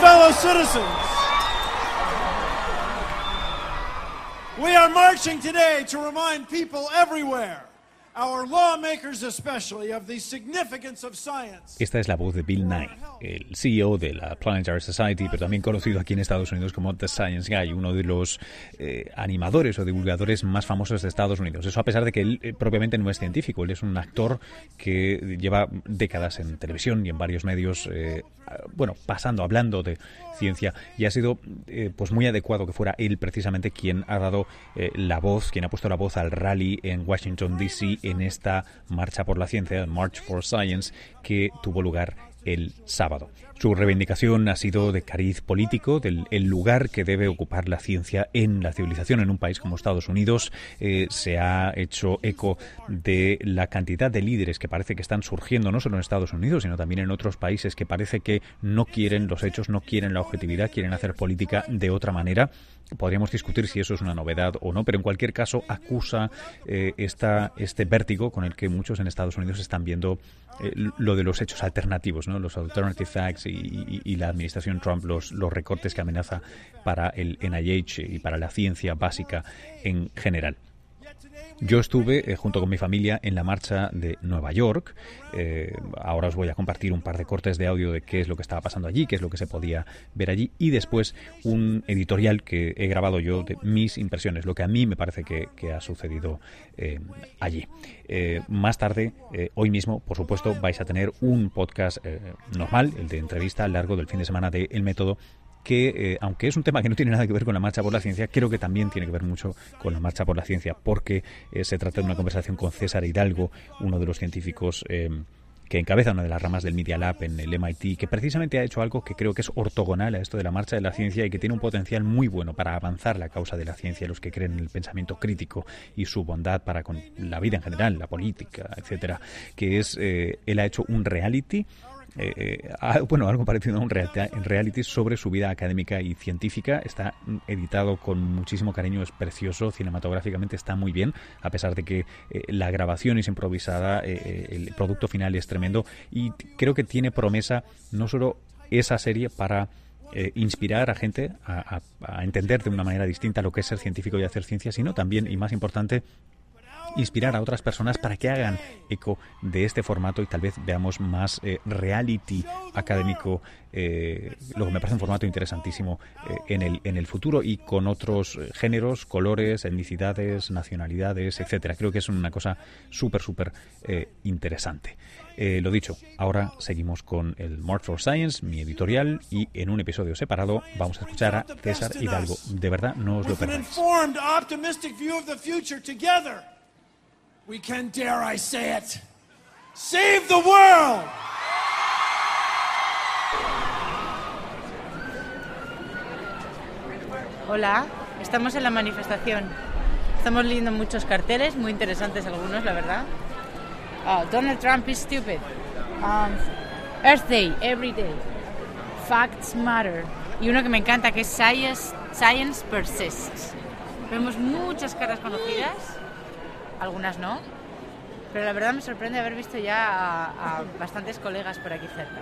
fellow citizens, we are marching today to remind people everywhere our lawmakers especially, of the significance of science. Esta es la voz de Bill Nye, el CEO de la Planetary Society, pero también conocido aquí en Estados Unidos como The Science Guy, uno de los eh, animadores o divulgadores más famosos de Estados Unidos. Eso a pesar de que él eh, propiamente no es científico, él es un actor que lleva décadas en televisión y en varios medios, eh, bueno, pasando, hablando de ciencia y ha sido pues muy adecuado que fuera él precisamente quien ha dado la voz, quien ha puesto la voz al rally en Washington DC en esta marcha por la ciencia, March for Science, que tuvo lugar el sábado. Su reivindicación ha sido de cariz político, del lugar que debe ocupar la ciencia en la civilización en un país como Estados Unidos. Eh, se ha hecho eco de la cantidad de líderes que parece que están surgiendo no solo en Estados Unidos, sino también en otros países que parece que no quieren los hechos, no quieren la objetividad, quieren hacer política de otra manera. Podríamos discutir si eso es una novedad o no, pero en cualquier caso acusa eh, esta, este vértigo con el que muchos en Estados Unidos están viendo eh, lo de los hechos alternativos, ¿no? los alternative facts y, la administración Trump, los, los recortes que amenaza para el NIH y para la ciencia básica en general. Yo estuve eh, junto con mi familia en la marcha de Nueva York. Eh, ahora os voy a compartir un par de cortes de audio de qué es lo que estaba pasando allí, qué es lo que se podía ver allí y después un editorial que he grabado yo de mis impresiones, lo que a mí me parece que, ha sucedido eh, allí. más tarde, hoy mismo, por supuesto, vais a tener un podcast normal, el de entrevista a largo del fin de semana de El Método que, eh, aunque es un tema que no tiene nada que ver con la marcha por la ciencia, creo que también tiene que ver mucho con la marcha por la ciencia, porque eh, se trata de una conversación con César Hidalgo, uno de los científicos eh, que encabeza una de las ramas del Media Lab en el MIT, que precisamente ha hecho algo que creo que es ortogonal a esto de la marcha de la ciencia y que tiene un potencial muy bueno para avanzar la causa de la ciencia, los que creen en el pensamiento crítico y su bondad para con la vida en general, la política, etcétera, que es, él ha hecho un reality eh, eh bueno, algo parecido a un reality sobre su vida académica y científica. Está editado con muchísimo cariño, es precioso, cinematográficamente está muy bien, a pesar de que eh, la grabación es improvisada, eh, el producto final es tremendo y creo que tiene promesa no solo esa serie para inspirar a gente a, a, entender de una manera distinta lo que es ser científico y hacer ciencia, sino también, y más importante, inspirar a otras personas para que hagan eco de este formato y tal vez veamos más eh, reality académico, eh, lo que me parece un formato interesantísimo eh, en, el, en el futuro y con otros géneros, colores, etnicidades, nacionalidades, etcétera. Creo que es una cosa súper, súper interesante. lo dicho, ahora seguimos con el Mark for Science, mi editorial, y en un episodio separado vamos a escuchar a César Hidalgo. De verdad, no os lo perdáis. We can, dare I say it, save the world! Hola, estamos en la manifestación. Estamos leyendo muchos carteles, muy interesantes algunos, la verdad. Uh, Donald Trump is stupid. Um, Earth Day, every day. Facts matter. Y uno que me encanta, que es Science, Science Persists. Vemos muchas caras conocidas algunas no. Pero la verdad me sorprende haber visto ya a, bastantes colegas por aquí cerca.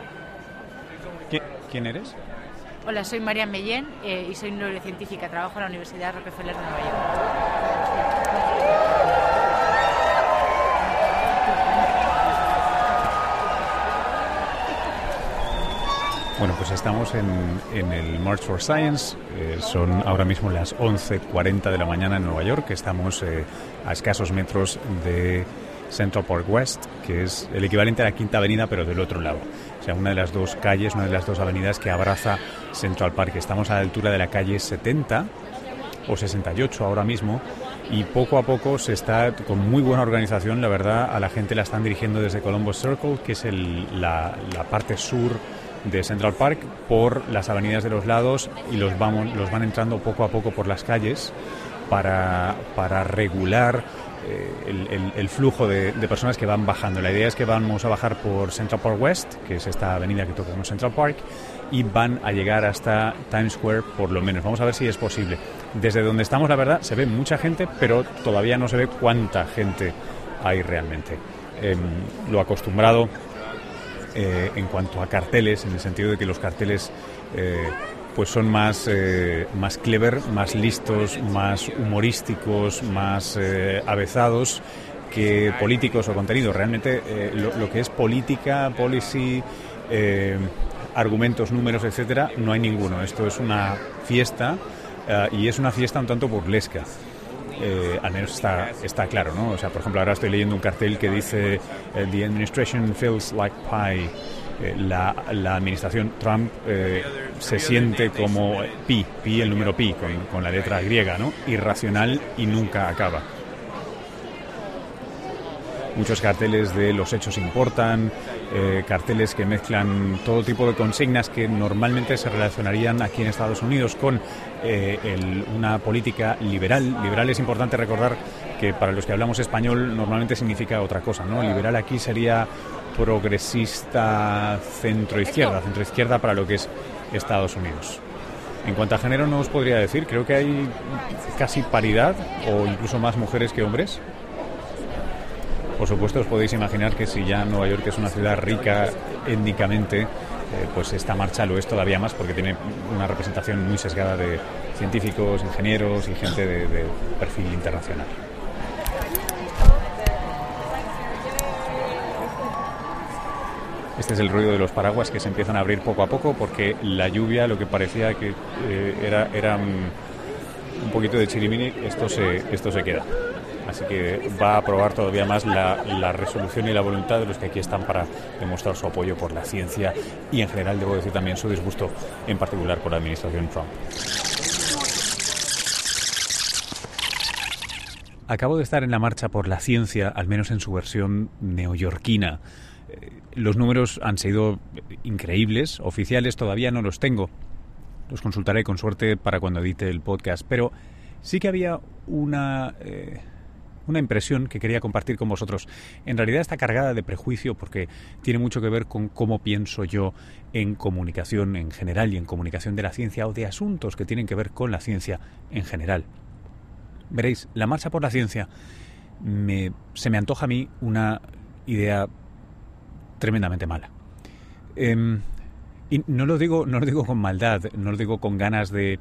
¿Quién eres? Hola, soy María Mellén eh, y soy neurocientífica. Trabajo en la Universidad Rockefeller de Nueva York. Bueno, pues estamos en, en, el March for Science. Eh, son ahora mismo las 11.40 de la mañana en Nueva York. Estamos eh, a escasos metros de Central Park West, que es el equivalente a la Quinta Avenida, pero del otro lado. O sea, una de las dos calles, una de las dos avenidas que abraza Central Park. Estamos a la altura de la calle 70 o 68 ahora mismo y poco a poco se está con muy buena organización, la verdad, a la gente la están dirigiendo desde Columbus Circle, que es el, la, la parte sur de Central Park por las avenidas de los lados y los, vamos, los van entrando poco a poco por las calles para, para regular eh, el, flujo de, personas que van bajando. La idea es que vamos a bajar por Central Park West, que es esta avenida que toca Central Park, y van a llegar hasta Times Square por lo menos. Vamos a ver si es posible. Desde donde estamos, la verdad, se ve mucha gente, pero todavía no se ve cuánta gente hay realmente. Em, lo acostumbrado eh, en cuanto a carteles, en el sentido de que los carteles eh, pues son más, eh, más clever, más listos, más humorísticos, más avezados que políticos o contenidos. Realmente lo, lo, que es política, policy, argumentos, números, etcétera, no hay ninguno. Esto es una fiesta y es una fiesta un tanto burlesca. Eh, al menos está, está claro, ¿no? O sea, por ejemplo, ahora estoy leyendo un cartel que dice eh, The administration feels like pie. Eh, la, la, administración Trump se siente como pi, pi el número pi, con, con la letra griega, ¿no? Irracional y nunca acaba muchos carteles de los hechos importan, eh, carteles que mezclan todo tipo de consignas que normalmente se relacionarían aquí en Estados Unidos con eh, una política liberal. Liberal es importante recordar que para los que hablamos español normalmente significa otra cosa, ¿no? Liberal aquí sería progresista centro-izquierda, centro-izquierda para lo que es Estados Unidos. En cuanto a género no os podría decir, creo que hay casi paridad o incluso más mujeres que hombres. Por supuesto, os podéis imaginar que si ya Nueva York es una ciudad rica étnicamente, eh, pues esta marcha lo es todavía más porque tiene una representación muy sesgada de científicos, ingenieros y gente de, perfil internacional. Este es el ruido de los paraguas que se empiezan a abrir poco a poco porque la lluvia, lo que parecía que eh, era, era un, poquito de chirimini, esto se, esto se queda. Así que va a aprobar todavía más la, resolución y la voluntad de los que aquí están para demostrar su apoyo por la ciencia y en general, debo decir también, su disgusto en particular por la administración Trump. Acabo de estar en la marcha por la ciencia, al menos en su versión neoyorquina. Eh, los números han sido increíbles, oficiales todavía no los tengo. Los consultaré con suerte para cuando edite el podcast, pero sí que había una... Eh, una impresión que quería compartir con vosotros. En realidad está cargada de prejuicio porque tiene mucho que ver con cómo pienso yo en comunicación en general y en comunicación de la ciencia o de asuntos que tienen que ver con la ciencia en general. Veréis, la marcha por la ciencia se me antoja a mí una idea tremendamente mala. Em, y no lo digo, no lo digo con maldad, no lo digo con ganas de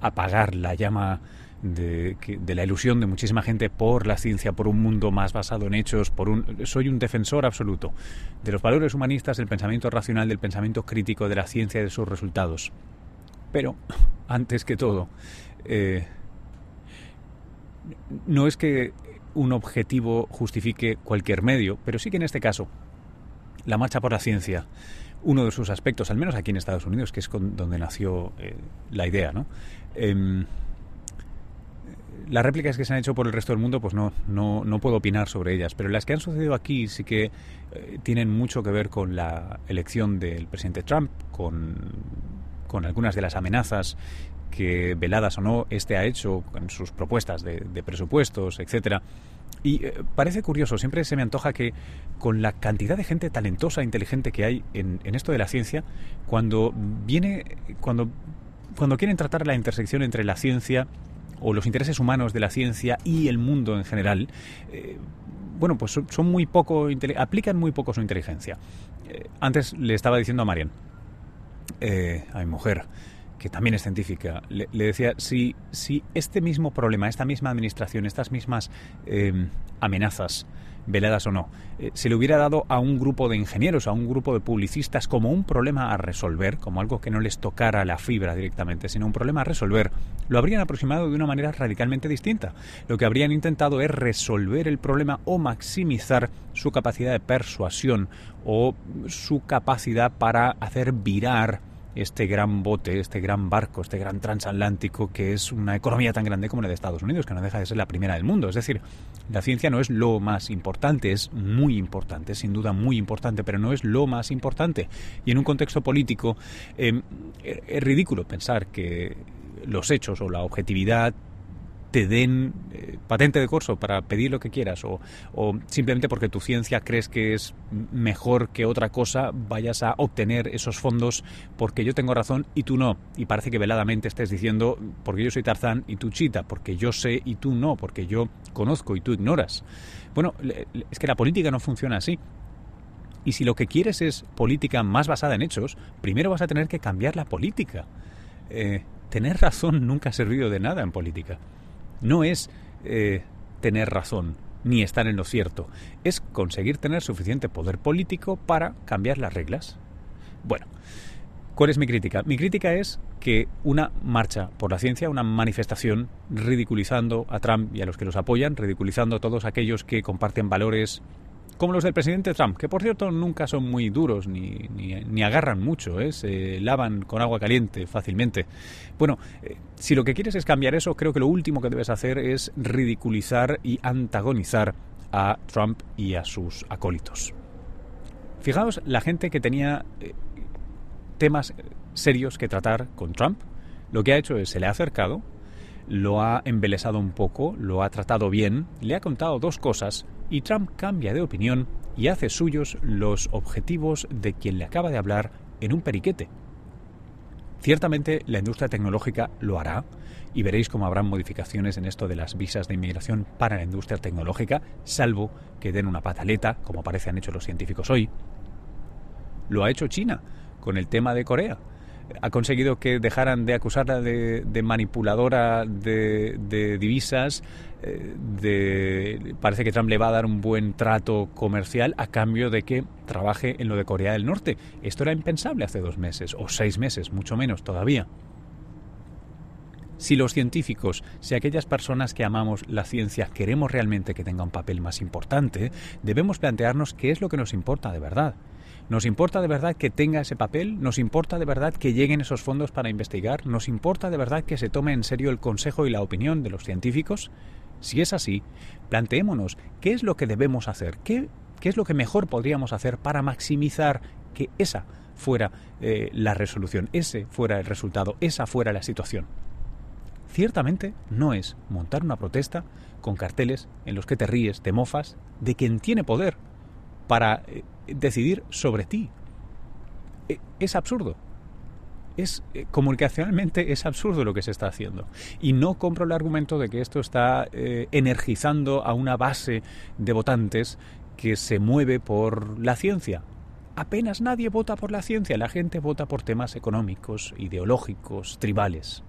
apagar la llama de, la ilusión de muchísima gente por la ciencia, por un mundo más basado en hechos, por un, soy un defensor absoluto de los valores humanistas, del pensamiento racional, del pensamiento crítico, de la ciencia y de sus resultados. Pero, antes que todo, eh, no es que un objetivo justifique cualquier medio, pero sí que en este caso, la marcha por la ciencia, uno de sus aspectos, al menos aquí en Estados Unidos, que es donde nació eh, la idea, ¿no? Em, las réplicas que se han hecho por el resto del mundo, pues no, no, no puedo opinar sobre ellas, pero las que han sucedido aquí sí que eh, tienen mucho que ver con la elección del presidente Trump, con, con algunas de las amenazas que, veladas o no, este ha hecho con sus propuestas de, presupuestos, etcétera. Y eh, parece curioso, siempre se me antoja que con la cantidad de gente talentosa e inteligente que hay en, en esto de la ciencia, cuando viene, cuando, cuando quieren tratar la intersección entre la ciencia o los intereses humanos de la ciencia y el mundo en general, eh, bueno, pues son, muy poco, aplican muy poco su inteligencia. Eh, antes le estaba diciendo a Marian, eh, a mi mujer, que también es científica, le, decía, si, si este mismo problema, esta misma administración, estas mismas amenazas, veladas o no, eh, se le hubiera dado a un grupo de ingenieros, a un grupo de publicistas como un problema a resolver, como algo que no les tocara la fibra directamente, sino un problema a resolver, lo habrían aproximado de una manera radicalmente distinta. Lo que habrían intentado es resolver el problema o maximizar su capacidad de persuasión o su capacidad para hacer virar este gran bote, este gran barco, este gran transatlántico que es una economía tan grande como la de Estados Unidos, que no deja de ser la primera del mundo. Es decir, la ciencia no es lo más importante, es muy importante, sin duda muy importante, pero no es lo más importante. Y en un contexto político em, es ridículo pensar que los hechos o la objetividad te den eh, patente de corso para pedir lo que quieras o, simplemente porque tu ciencia crees que es mejor que otra cosa vayas a obtener esos fondos porque yo tengo razón y tú no. Y parece que veladamente estés diciendo porque yo soy Tarzán y tú Chita, porque yo sé y tú no, porque yo conozco y tú ignoras. Bueno, es que la política no funciona así. Y si lo que quieres es política más basada en hechos, primero vas a tener que cambiar la política. Eh, tener razón nunca ha servido de nada en política. No es eh, tener razón ni estar en lo cierto, es conseguir tener suficiente poder político para cambiar las reglas. Bueno, ¿cuál es mi crítica? Mi crítica es que una marcha por la ciencia, una manifestación ridiculizando a Trump y a los que los apoyan, ridiculizando a todos aquellos que comparten valores como los del presidente Trump, que por cierto nunca son muy duros ni, ni, agarran mucho, ¿eh? se lavan con agua caliente fácilmente. Bueno, eh, si lo que quieres es cambiar eso, creo que lo último que debes hacer es ridiculizar y antagonizar a Trump y a sus acólitos. Fijaos la gente que tenía eh, temas serios que tratar con Trump, lo que ha hecho es se le ha acercado, lo ha embelesado un poco, lo ha tratado bien, le ha contado dos cosas y Trump cambia de opinión y hace suyos los objetivos de quien le acaba de hablar en un periquete. Ciertamente la industria tecnológica lo hará y veréis cómo habrán modificaciones en esto de las visas de inmigración para la industria tecnológica, salvo que den una pataleta, como parece han hecho los científicos hoy. Lo ha hecho China con el tema de Corea ha conseguido que dejaran de acusarla de, manipuladora de, divisas. Eh, de, parece que Trump le va a dar un buen trato comercial a cambio de que trabaje en lo de Corea del Norte. Esto era impensable hace dos meses o seis meses, mucho menos todavía. Si los científicos, si aquellas personas que amamos la ciencia queremos realmente que tenga un papel más importante, debemos plantearnos qué es lo que nos importa de verdad. ¿Nos importa de verdad que tenga ese papel? ¿Nos importa de verdad que lleguen esos fondos para investigar? ¿Nos importa de verdad que se tome en serio el consejo y la opinión de los científicos? Si es así, planteémonos qué es lo que debemos hacer, qué, qué es lo que mejor podríamos hacer para maximizar que esa fuera eh, la resolución, ese fuera el resultado, esa fuera la situación. Ciertamente no es montar una protesta con carteles en los que te ríes, te mofas de quien tiene poder para eh, decidir sobre ti. E, es absurdo. Es eh, comunicacionalmente es absurdo lo que se está haciendo. Y no compro el argumento de que esto está eh, energizando a una base de votantes que se mueve por la ciencia. Apenas nadie vota por la ciencia, la gente vota por temas económicos, ideológicos, tribales.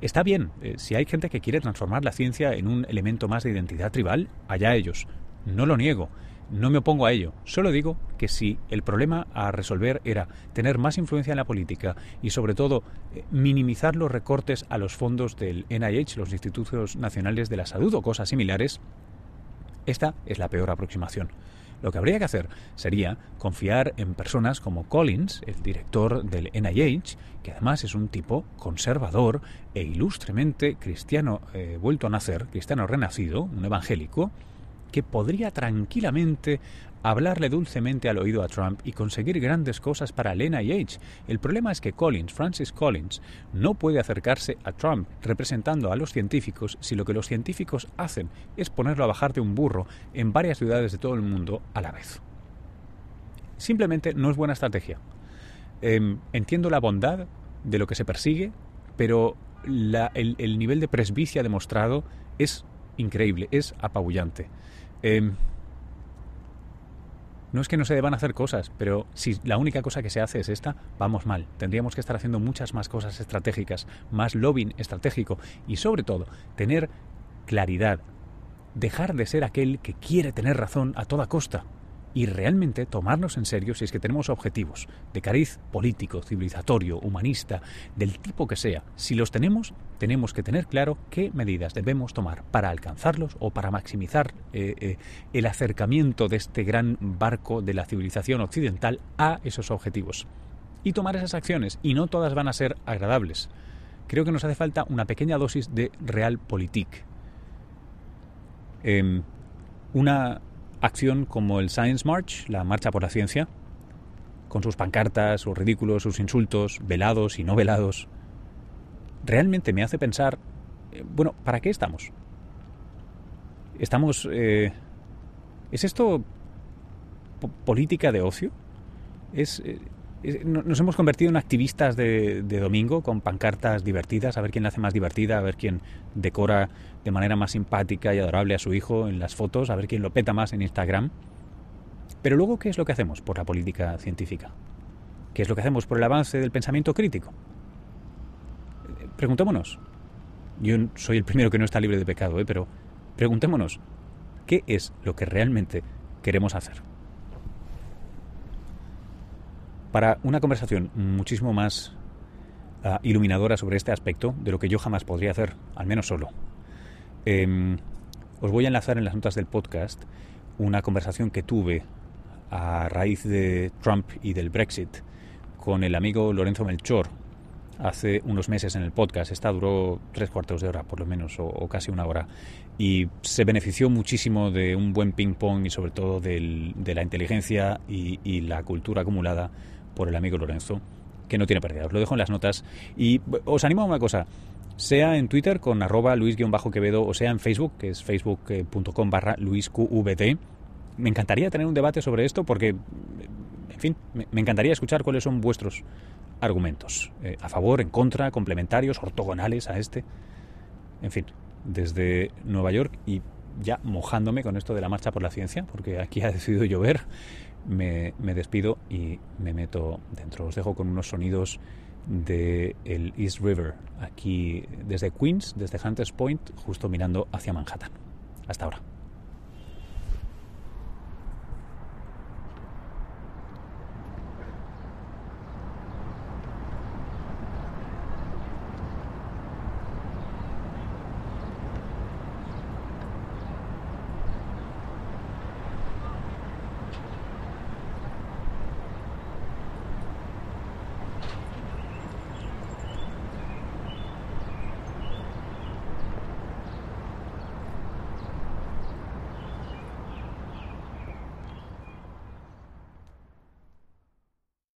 Está bien, eh, si hay gente que quiere transformar la ciencia en un elemento más de identidad tribal, allá ellos. No lo niego. No me opongo a ello, solo digo que si el problema a resolver era tener más influencia en la política y sobre todo eh, minimizar los recortes a los fondos del NIH, los Institutos Nacionales de la Salud o cosas similares, esta es la peor aproximación. Lo que habría que hacer sería confiar en personas como Collins, el director del NIH, que además es un tipo conservador e ilustremente cristiano eh, vuelto a nacer, cristiano renacido, un evangélico, que podría tranquilamente hablarle dulcemente al oído a Trump y conseguir grandes cosas para el NIH. El problema es que Collins, Francis Collins, no puede acercarse a Trump representando a los científicos si lo que los científicos hacen es ponerlo a bajar de un burro en varias ciudades de todo el mundo a la vez. Simplemente no es buena estrategia. Em, entiendo la bondad de lo que se persigue, pero el, el nivel de presbicia demostrado es increíble, es apabullante. Em, no es que no se deban hacer cosas, pero si la única cosa que se hace es esta, vamos mal. Tendríamos que estar haciendo muchas más cosas estratégicas, más lobbying estratégico y sobre todo tener claridad. Dejar de ser aquel que quiere tener razón a toda costa y realmente tomarnos en serio si es que tenemos objetivos de cariz político, civilizatorio, humanista, del tipo que sea. Si los tenemos, tenemos que tener claro qué medidas debemos tomar para alcanzarlos o para maximizar eh, eh, el acercamiento de este gran barco de la civilización occidental a esos objetivos. Y tomar esas acciones, y no todas van a ser agradables. Creo que nos hace falta una pequeña dosis de realpolitik. Em, una acción como el Science March, la Marcha por la Ciencia, con sus pancartas, sus ridículos, sus insultos, velados y no velados, realmente me hace pensar, eh, bueno, ¿para qué estamos? Estamos... Eh, ¿Es esto política de ocio? ¿Es, eh, nos hemos convertido en activistas de, domingo con pancartas divertidas, a ver quién la hace más divertida, a ver quién decora de manera más simpática y adorable a su hijo en las fotos, a ver quién lo peta más en Instagram. Pero luego, ¿qué es lo que hacemos por la política científica? ¿Qué es lo que hacemos por el avance del pensamiento crítico? Preguntémonos. Yo soy el primero que no está libre de pecado, ¿eh? pero preguntémonos, ¿qué es lo que realmente queremos hacer? Para una conversación muchísimo más uh, iluminadora sobre este aspecto, de lo que yo jamás podría hacer, al menos solo, eh, os voy a enlazar en las notas del podcast una conversación que tuve a raíz de Trump y del Brexit con el amigo Lorenzo Melchor hace unos meses en el podcast. Esta duró tres cuartos de hora, por lo menos, o, casi una hora. Y se benefició muchísimo de un buen ping-pong y sobre todo de la inteligencia y, la cultura acumulada por el amigo Lorenzo, que no tiene pérdida. Os lo dejo en las notas. Y os animo a una cosa. Sea en Twitter con arroba luis-quevedo o sea en Facebook, que es facebook.com barra luisqvd me encantaría tener un debate sobre esto porque, en fin, me, me encantaría escuchar cuáles son vuestros argumentos. Eh, a favor, en contra, complementarios, ortogonales a este. En fin, desde Nueva York y ya mojándome con esto de la marcha por la ciencia, porque aquí ha decidido llover, me, me despido y me meto dentro. Os dejo con unos sonidos del el East River, aquí desde Queens, desde Hunters Point, justo mirando hacia Manhattan. Hasta ahora.